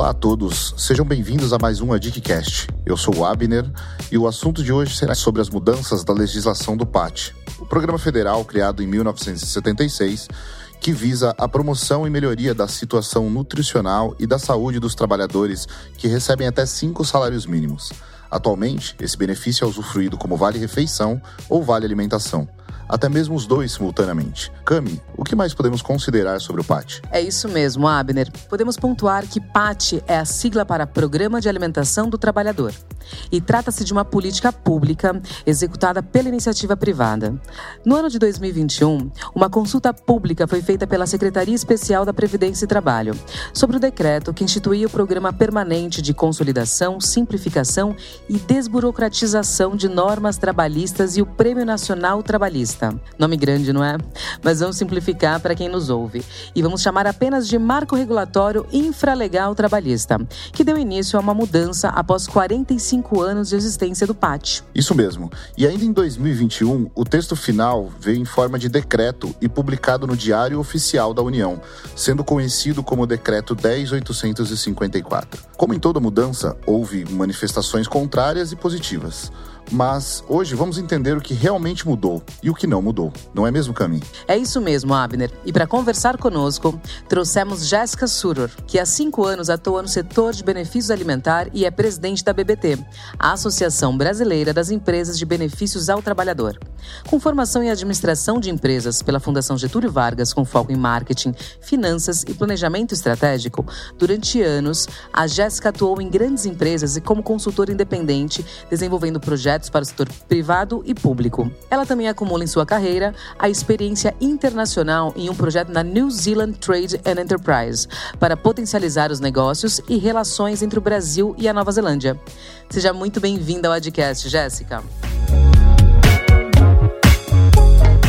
Olá a todos, sejam bem-vindos a mais um ADICcast. Eu sou o Abner e o assunto de hoje será sobre as mudanças da legislação do PAT, o programa federal criado em 1976 que visa a promoção e melhoria da situação nutricional e da saúde dos trabalhadores que recebem até cinco salários mínimos. Atualmente, esse benefício é usufruído como vale-refeição ou vale-alimentação até mesmo os dois simultaneamente. Cami, o que mais podemos considerar sobre o PAT? É isso mesmo, Abner. Podemos pontuar que PAT é a sigla para Programa de Alimentação do Trabalhador e trata-se de uma política pública executada pela iniciativa privada. No ano de 2021, uma consulta pública foi feita pela Secretaria Especial da Previdência e Trabalho sobre o decreto que instituía o Programa Permanente de Consolidação, Simplificação e Desburocratização de Normas Trabalhistas e o Prêmio Nacional Trabalhista. Nome grande, não é? Mas vamos simplificar para quem nos ouve e vamos chamar apenas de Marco Regulatório Infralegal Trabalhista, que deu início a uma mudança após 45 25 anos de existência do PAT. Isso mesmo. E ainda em 2021, o texto final veio em forma de decreto e publicado no Diário Oficial da União, sendo conhecido como Decreto 10854. Como em toda mudança, houve manifestações contrárias e positivas. Mas hoje vamos entender o que realmente mudou e o que não mudou. Não é mesmo, Cami? É isso mesmo, Abner. E para conversar conosco, trouxemos Jéssica Suror, que há cinco anos atua no setor de benefícios alimentar e é presidente da BBT, a Associação Brasileira das Empresas de Benefícios ao Trabalhador. Com formação em administração de empresas pela Fundação Getúlio Vargas, com foco em marketing, finanças e planejamento estratégico, durante anos, a Jéssica atuou em grandes empresas e como consultora independente, desenvolvendo projetos projetos para o setor privado e público. Ela também acumula em sua carreira a experiência internacional em um projeto na New Zealand Trade and Enterprise para potencializar os negócios e relações entre o Brasil e a Nova Zelândia. Seja muito bem-vinda ao Adcast, Jéssica.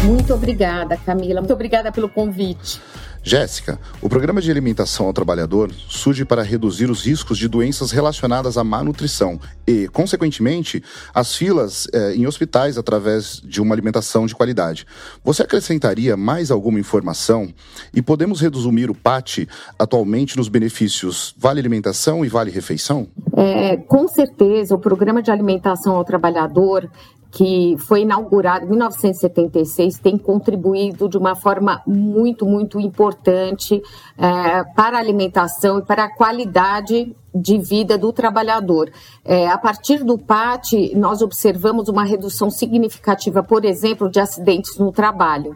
Muito obrigada, Camila. Muito obrigada pelo convite. Jéssica, o programa de alimentação ao trabalhador surge para reduzir os riscos de doenças relacionadas à má nutrição e, consequentemente, as filas eh, em hospitais através de uma alimentação de qualidade. Você acrescentaria mais alguma informação? E podemos resumir o PAT atualmente nos benefícios Vale Alimentação e Vale Refeição? É, com certeza, o programa de alimentação ao trabalhador que foi inaugurado em 1976, tem contribuído de uma forma muito, muito importante é, para a alimentação e para a qualidade de vida do trabalhador. É, a partir do PAT, nós observamos uma redução significativa, por exemplo, de acidentes no trabalho.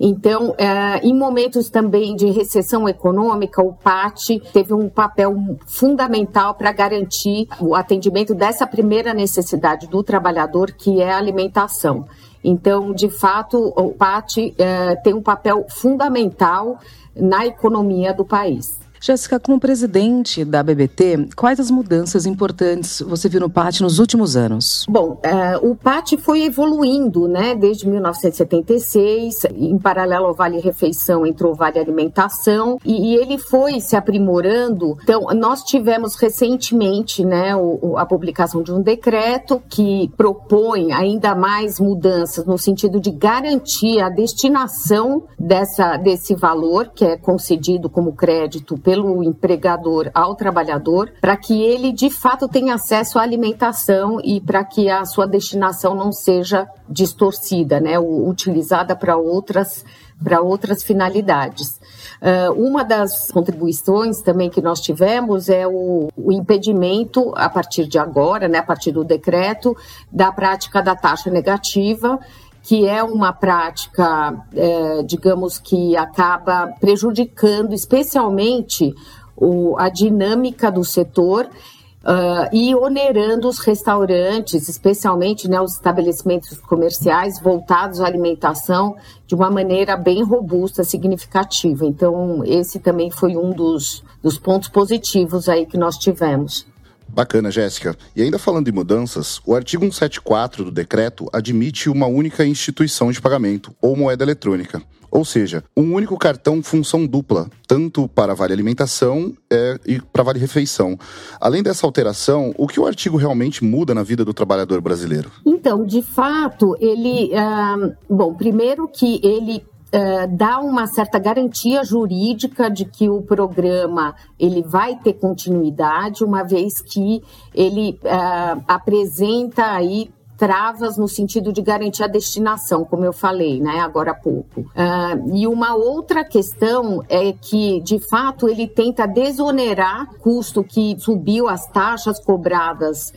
Então, é, em momentos também de recessão econômica, o PAT teve um papel fundamental para garantir o atendimento dessa primeira necessidade do trabalhador, que é a alimentação. Então, de fato, o PAT é, tem um papel fundamental na economia do país. Jéssica, como presidente da BBT, quais as mudanças importantes você viu no PAT nos últimos anos? Bom, é, o PAT foi evoluindo, né, desde 1976, em paralelo ao Vale Refeição entrou o Vale Alimentação, e, e ele foi se aprimorando. Então, nós tivemos recentemente, né, o, a publicação de um decreto que propõe ainda mais mudanças no sentido de garantir a destinação dessa, desse valor, que é concedido como crédito pelo empregador ao trabalhador, para que ele de fato tenha acesso à alimentação e para que a sua destinação não seja distorcida, né, utilizada para outras para outras finalidades. Uh, uma das contribuições também que nós tivemos é o, o, impedimento, a partir de agora, né, a partir do decreto, da prática da taxa negativa que é uma prática, é, digamos, que acaba prejudicando especialmente o, a dinâmica do setor Uh, e onerando os restaurantes, especialmente né, os estabelecimentos comerciais voltados à alimentação, de uma maneira bem robusta, significativa. Então, esse também foi um dos, dos pontos positivos aí que nós tivemos. Bacana, Jéssica. E ainda falando em mudanças, o artigo 174 do decreto admite uma única instituição de pagamento, ou moeda eletrônica. Ou seja, um único cartão função dupla, tanto para Vale Alimentação é, e para Vale Refeição. Além dessa alteração, o que o artigo realmente muda na vida do trabalhador brasileiro? Então, de fato, ele. Ah, bom, primeiro que ele uh, dá uma certa garantia jurídica de que o programa ele vai ter continuidade, uma vez que ele uh, apresenta aí travas no sentido de garantir a destinação, como eu falei, né, agora há pouco. Uh, e uma outra questão é que, de fato, ele tenta desonerar custo que subiu as taxas cobradas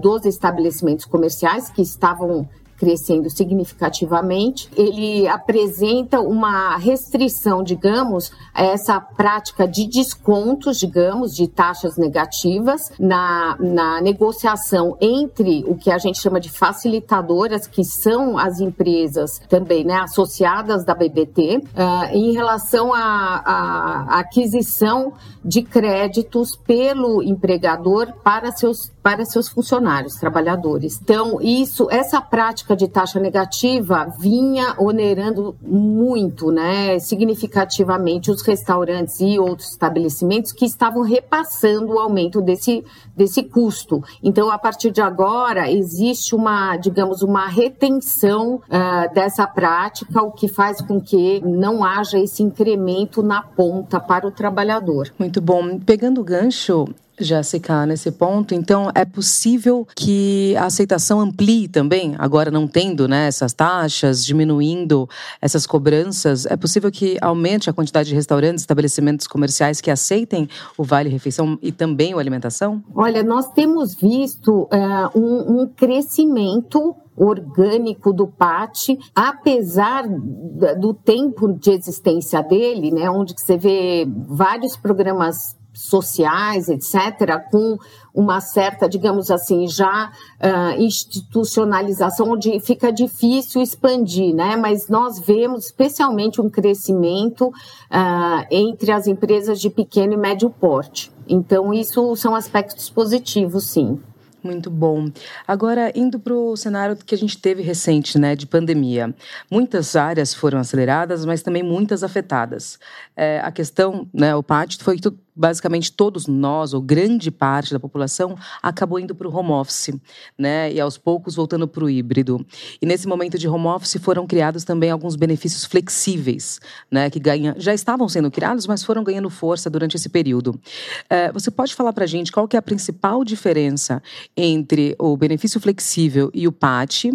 dos estabelecimentos comerciais que estavam crescendo significativamente. Ele apresenta uma restrição, digamos, a essa prática de descontos, digamos, de taxas negativas na, na negociação entre o que a gente chama de facilitadoras, que são as empresas também né, associadas da BBT, uh, ah, em relação à aquisição de créditos pelo empregador para seus para seus funcionários, trabalhadores. Então, isso, essa prática de taxa negativa vinha onerando muito, né, significativamente os restaurantes e outros estabelecimentos que estavam repassando o aumento desse, desse custo. Então, a partir de agora, existe uma, digamos, uma retenção uh, dessa prática, o que faz com que não haja esse incremento na ponta para o trabalhador. Muito bom. Pegando o gancho, Jéssica, nesse ponto, então é possível que a aceitação amplie também, agora não tendo né, essas taxas, diminuindo essas cobranças, é possível que aumente a quantidade de restaurantes, estabelecimentos comerciais que aceitem o Vale Refeição e também o alimentação? Olha, nós temos visto uh, um, um crescimento orgânico do PAT, apesar do tempo de existência dele, né, onde você vê vários programas sociais, etc., com uma certa, digamos assim, já uh, institucionalização, onde fica difícil expandir, né? Mas nós vemos especialmente um crescimento uh, entre as empresas de pequeno e médio porte. Então, isso são aspectos positivos, sim. Muito bom. Agora, indo para o cenário que a gente teve recente, né, de pandemia. Muitas áreas foram aceleradas, mas também muitas afetadas. É, a questão, né, o PAT foi que basicamente todos nós, ou grande parte da população, acabou indo para o home office, né? E aos poucos voltando para o híbrido. E nesse momento de home office foram criados também alguns benefícios flexíveis, né? Que ganha, já estavam sendo criados, mas foram ganhando força durante esse período. É, você pode falar para a gente qual que é a principal diferença entre o benefício flexível e o PAT,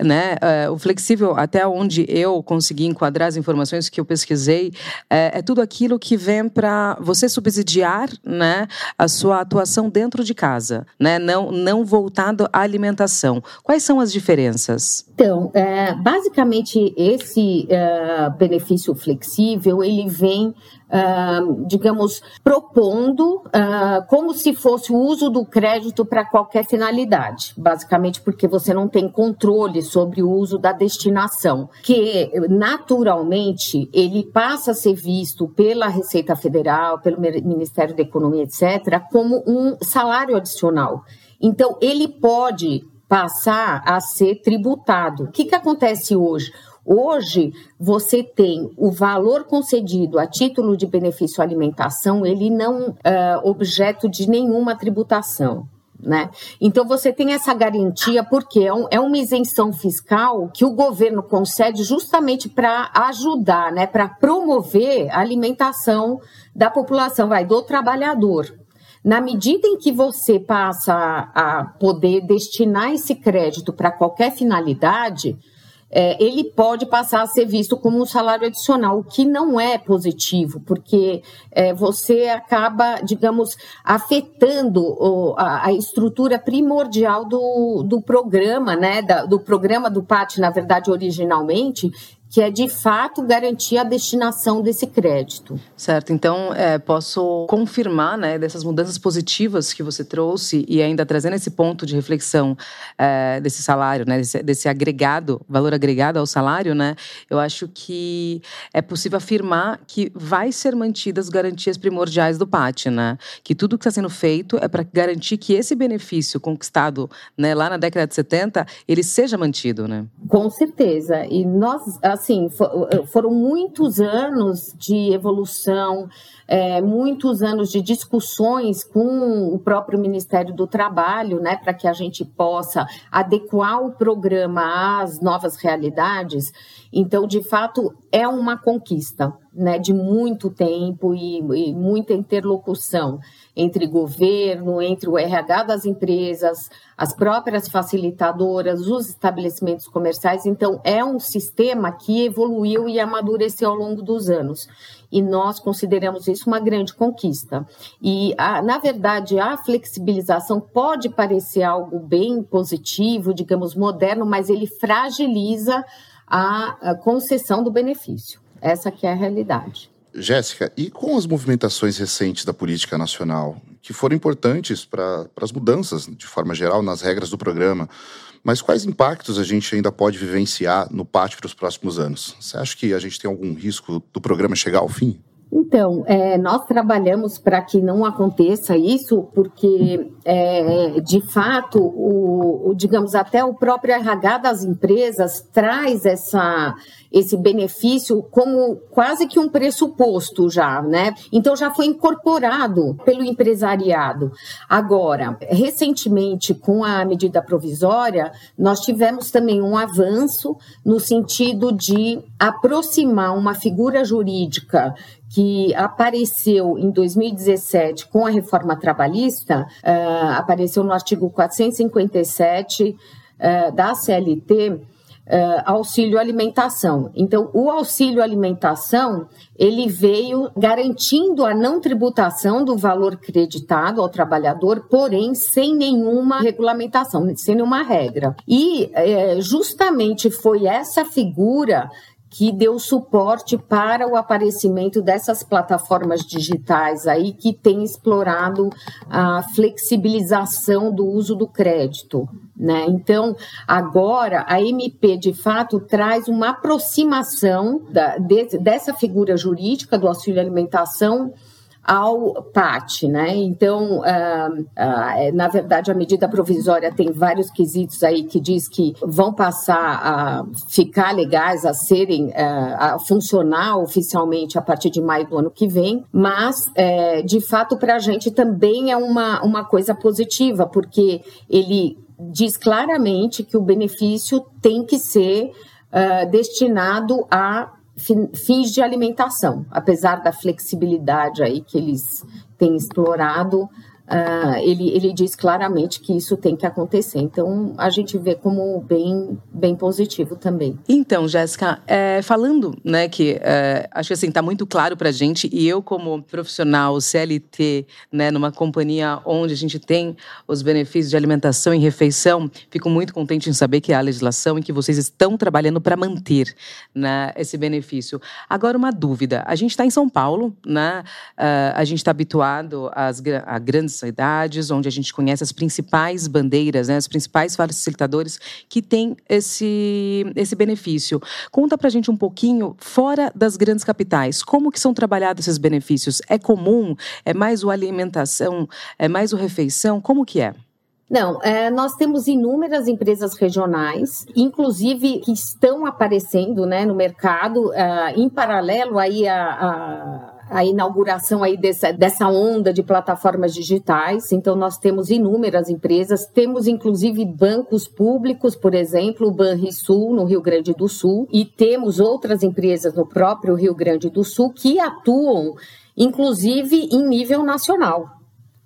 né? É, o flexível, até onde eu consegui enquadrar as informações que eu pesquisei, é, é tudo aquilo que vem para você subir subsidiar né, a sua atuação dentro de casa, né, não, não voltado à alimentação. Quais são as diferenças? Então, é, basicamente, esse é, benefício flexível, ele vem Uh, digamos, propondo uh, como se fosse o uso do crédito para qualquer finalidade, basicamente porque você não tem controle sobre o uso da destinação, que naturalmente ele passa a ser visto pela Receita Federal, pelo Ministério da Economia, etc., como um salário adicional. Então, ele pode passar a ser tributado. O que, que acontece hoje? Hoje, você tem o valor concedido a título de benefício alimentação, ele não é objeto de nenhuma tributação. Né? Então você tem essa garantia porque é, um, é uma isenção fiscal que o governo concede justamente para ajudar, né, para promover a alimentação da população, vai do trabalhador. Na medida em que você passa a, a poder destinar esse crédito para qualquer finalidade, é, ele pode passar a ser visto como um salário adicional, o que não é positivo, porque é, você acaba, digamos, afetando o, a, a, estrutura primordial do, do programa, né, da, do programa do PAT, na verdade, originalmente, que é de fato garantir a destinação desse crédito. Certo, então é, posso confirmar né, dessas mudanças positivas que você trouxe e ainda trazendo esse ponto de reflexão é, desse salário, né, desse, desse, agregado, valor agregado ao salário, né, eu acho que é possível afirmar que vai ser mantidas as garantias primordiais do PAT, né, que tudo que está sendo feito é para garantir que esse benefício conquistado né, lá na década de 70, ele seja mantido. Né? Com certeza, e nós assim, foram muitos anos de evolução, é, muitos anos de discussões com o próprio Ministério do Trabalho, né, para que a gente possa adequar o programa às novas realidades. Então, de fato, é uma conquista, né, de muito tempo e, e muita interlocução entre governo, entre o RH das empresas, as próprias facilitadoras, os estabelecimentos comerciais. Então, é um sistema que evoluiu e amadureceu ao longo dos anos e nós consideramos isso uma grande conquista. E, a, na verdade, a flexibilização pode parecer algo bem positivo, digamos, moderno, mas ele fragiliza a, a concessão do benefício. Essa que é a realidade. Jéssica, e com as movimentações recentes da política nacional, que foram importantes para as mudanças, de forma geral, nas regras do programa, mas quais impactos a gente ainda pode vivenciar no pátio para os próximos anos? Você acha que a gente tem algum risco do programa chegar ao fim? Então, é, nós trabalhamos para que não aconteça isso, porque, é, de fato, o, o, digamos, até o próprio RH das empresas traz essa, esse benefício como quase que um pressuposto já, né? Então, já foi incorporado pelo empresariado. Agora, recentemente, com a medida provisória, nós tivemos também um avanço no sentido de aproximar uma figura jurídica que apareceu em 2017 com a reforma trabalhista, uh, apareceu no artigo 457 uh, da CLT, uh, auxílio alimentação. Então, o auxílio alimentação ele veio garantindo a não tributação do valor creditado ao trabalhador, porém sem nenhuma regulamentação, sem nenhuma regra. E eh, justamente foi essa figura que deu suporte para o aparecimento dessas plataformas digitais aí que têm explorado a flexibilização do uso do crédito. Né? Então, agora a MP de fato traz uma aproximação da, de, dessa figura jurídica do auxílio alimentação ao PAT, né? Então, uh, uh, na verdade, a medida provisória tem vários quesitos aí que diz que vão passar a ficar legais, a serem, uh, a funcionar oficialmente a partir de maio do ano que vem, mas, eh, de fato, para a gente também é uma, uma coisa positiva, porque ele diz claramente que o benefício tem que ser destinado a fins de alimentação, apesar da flexibilidade aí que eles têm explorado, Uh, ele, ele diz claramente que isso tem que acontecer. Então, a gente vê como bem, bem positivo também. Então, Jéssica, é, falando, né, que é, acho que assim, está muito claro para a gente, e eu como profissional CLT, né, numa companhia onde a gente tem os benefícios de alimentação e refeição, fico muito contente em saber que há legislação e que vocês estão trabalhando para manter né, esse benefício. Agora, uma dúvida. A gente está em São Paulo, né, uh, a gente está habituado às, a grandes cidades, onde a gente conhece as principais bandeiras, né, os principais facilitadores que têm esse, esse benefício. Conta para a gente um pouquinho, fora das grandes capitais, como que são trabalhados esses benefícios? É comum? É mais o alimentação? É mais o refeição? Como que é? Não, é, nós temos inúmeras empresas regionais, inclusive que estão aparecendo né, no mercado, uh, em paralelo aí a, a a inauguração aí dessa, dessa onda de plataformas digitais. Então, nós temos inúmeras empresas, temos inclusive bancos públicos, por exemplo, o Banrisul, no Rio Grande do Sul, e temos outras empresas no próprio Rio Grande do Sul que atuam, inclusive, em nível nacional.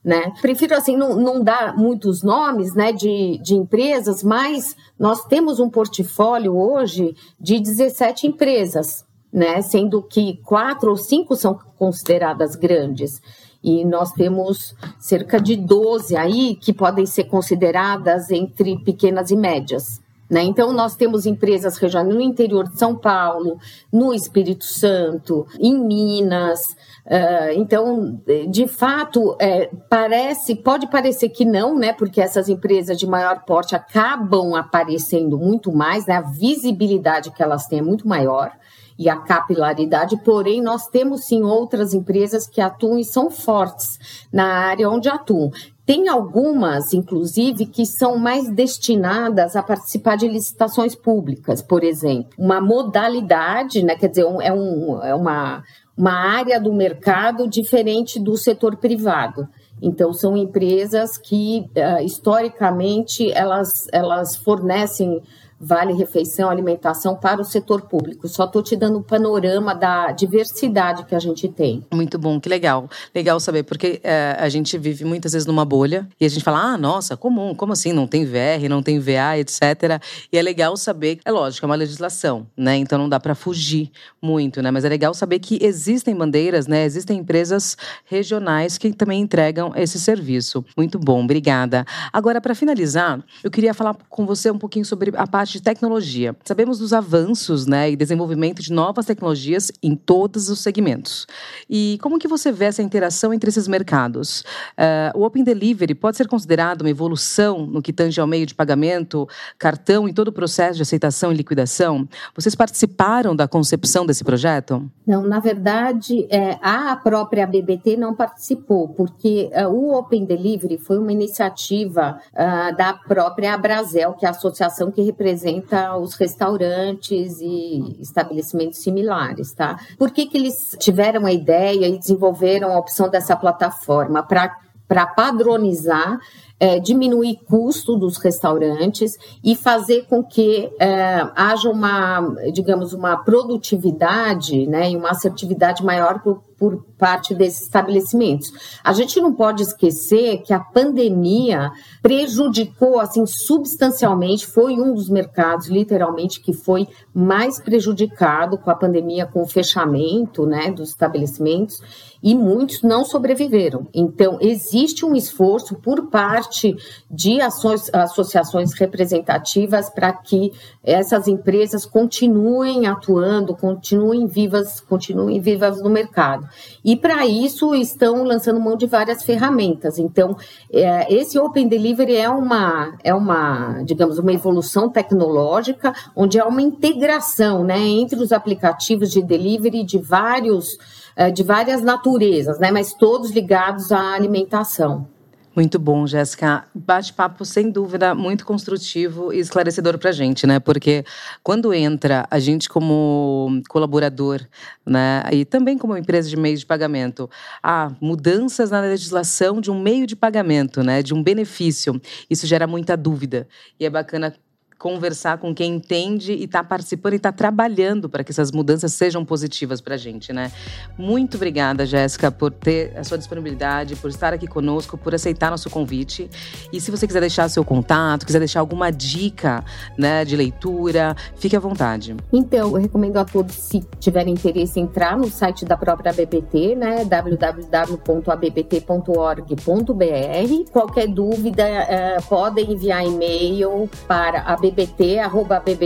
Né? Prefiro assim não, não dar muitos nomes né, de, de empresas, mas nós temos um portfólio hoje de 17 empresas né? Sendo que quatro ou cinco são consideradas grandes. E nós temos cerca de 12 aí que podem ser consideradas entre pequenas e médias. Né? Então, nós temos empresas regionais no interior de São Paulo, no Espírito Santo, em Minas. Uh, então, de fato, é, parece, pode parecer que não, né? Porque essas empresas de maior porte acabam aparecendo muito mais, né? A visibilidade que elas têm é muito maior e a capilaridade, porém nós temos sim outras empresas que atuam e são fortes na área onde atuam. Tem algumas, inclusive, que são mais destinadas a participar de licitações públicas, por exemplo. Uma modalidade, né, quer dizer, é, um, é uma, uma área do mercado diferente do setor privado. Então, são empresas que, uh, historicamente, elas, elas fornecem vale refeição, alimentação para o setor público. Só estou te dando o panorama da diversidade que a gente tem. Muito bom, que legal. Legal saber, porque é, a gente vive muitas vezes numa bolha e a gente fala, ah, nossa, comum, como assim? Não tem VR, não tem VA, etc. E é legal saber, é lógico, é uma legislação, né? Então não dá para fugir muito, né? Mas é legal saber que existem bandeiras, né? Existem empresas regionais que também entregam esse serviço. Muito bom, obrigada. Agora, para finalizar, eu queria falar com você um pouquinho sobre a parte de tecnologia. Sabemos dos avanços né, e desenvolvimento de novas tecnologias em todos os segmentos. E como que você vê essa interação entre esses mercados? Uh, o Open Delivery pode ser considerado uma evolução no que tange ao meio de pagamento, cartão e todo o processo de aceitação e liquidação? Vocês participaram da concepção desse projeto? Não, na verdade, é, a própria BBT não participou, porque uh, o Open Delivery foi uma iniciativa uh, da própria Abrazel, que é a associação que representa representa os restaurantes e estabelecimentos similares, tá? Por que, que eles tiveram a ideia e desenvolveram a opção dessa plataforma? Para padronizar é, diminuir custo dos restaurantes e fazer com que é, haja uma, digamos, uma produtividade né, e uma assertividade maior por, por parte desses estabelecimentos. A gente não pode esquecer que a pandemia prejudicou assim substancialmente, foi um dos mercados literalmente que foi mais prejudicado com a pandemia, com o fechamento, né, dos estabelecimentos e muitos não sobreviveram. Então existe um esforço por parte de ações, associações representativas para que essas empresas continuem atuando, continuem vivas, continuem vivas no mercado. E para isso estão lançando mão de várias ferramentas. Então, é, esse Open Delivery é uma, é uma, digamos, uma evolução tecnológica, onde há uma integração né, entre os aplicativos de delivery de vários é, de várias naturezas, né, mas todos ligados à alimentação. Muito bom, Jéssica. Bate-papo, sem dúvida, muito construtivo e esclarecedor para a gente, né? Porque quando entra a gente como colaborador, né? E também como empresa de meio de pagamento, há mudanças na legislação de um meio de pagamento, né? De um benefício. Isso gera muita dúvida. E é bacana conversar com quem entende e está participando e está trabalhando para que essas mudanças sejam positivas para a gente, né? Muito obrigada, Jéssica, por ter a sua disponibilidade, por estar aqui conosco, por aceitar nosso convite. E se você quiser deixar seu contato, quiser deixar alguma dica, né, de leitura, fique à vontade. Então, eu recomendo a todos, se tiverem interesse, entrar no site da própria BBT, né, www.abbt.org.br. Qualquer dúvida, é, podem enviar e-mail para a BBT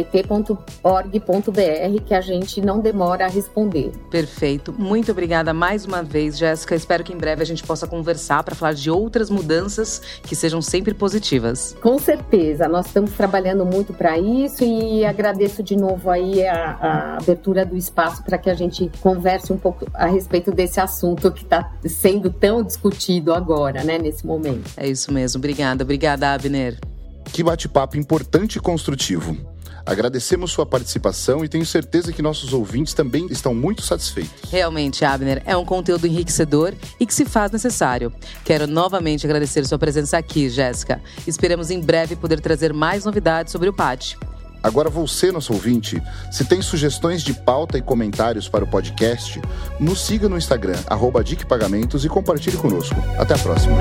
bbt.org.br que a gente não demora a responder. Perfeito. Muito obrigada mais uma vez, Jéssica. Espero que em breve a gente possa conversar para falar de outras mudanças que sejam sempre positivas. Com certeza. Nós estamos trabalhando muito para isso e agradeço de novo aí a, a abertura do espaço para que a gente converse um pouco a respeito desse assunto que está sendo tão discutido agora, né, nesse momento. É isso mesmo. Obrigada. Obrigada, Abner. Que bate-papo importante e construtivo. Agradecemos sua participação e tenho certeza que nossos ouvintes também estão muito satisfeitos. Realmente, Abner, é um conteúdo enriquecedor e que se faz necessário. Quero novamente agradecer sua presença aqui, Jéssica. Esperamos em breve poder trazer mais novidades sobre o PAT. Agora você, nosso ouvinte, se tem sugestões de pauta e comentários para o podcast, nos siga no Instagram, arroba e compartilhe conosco. Até a próxima.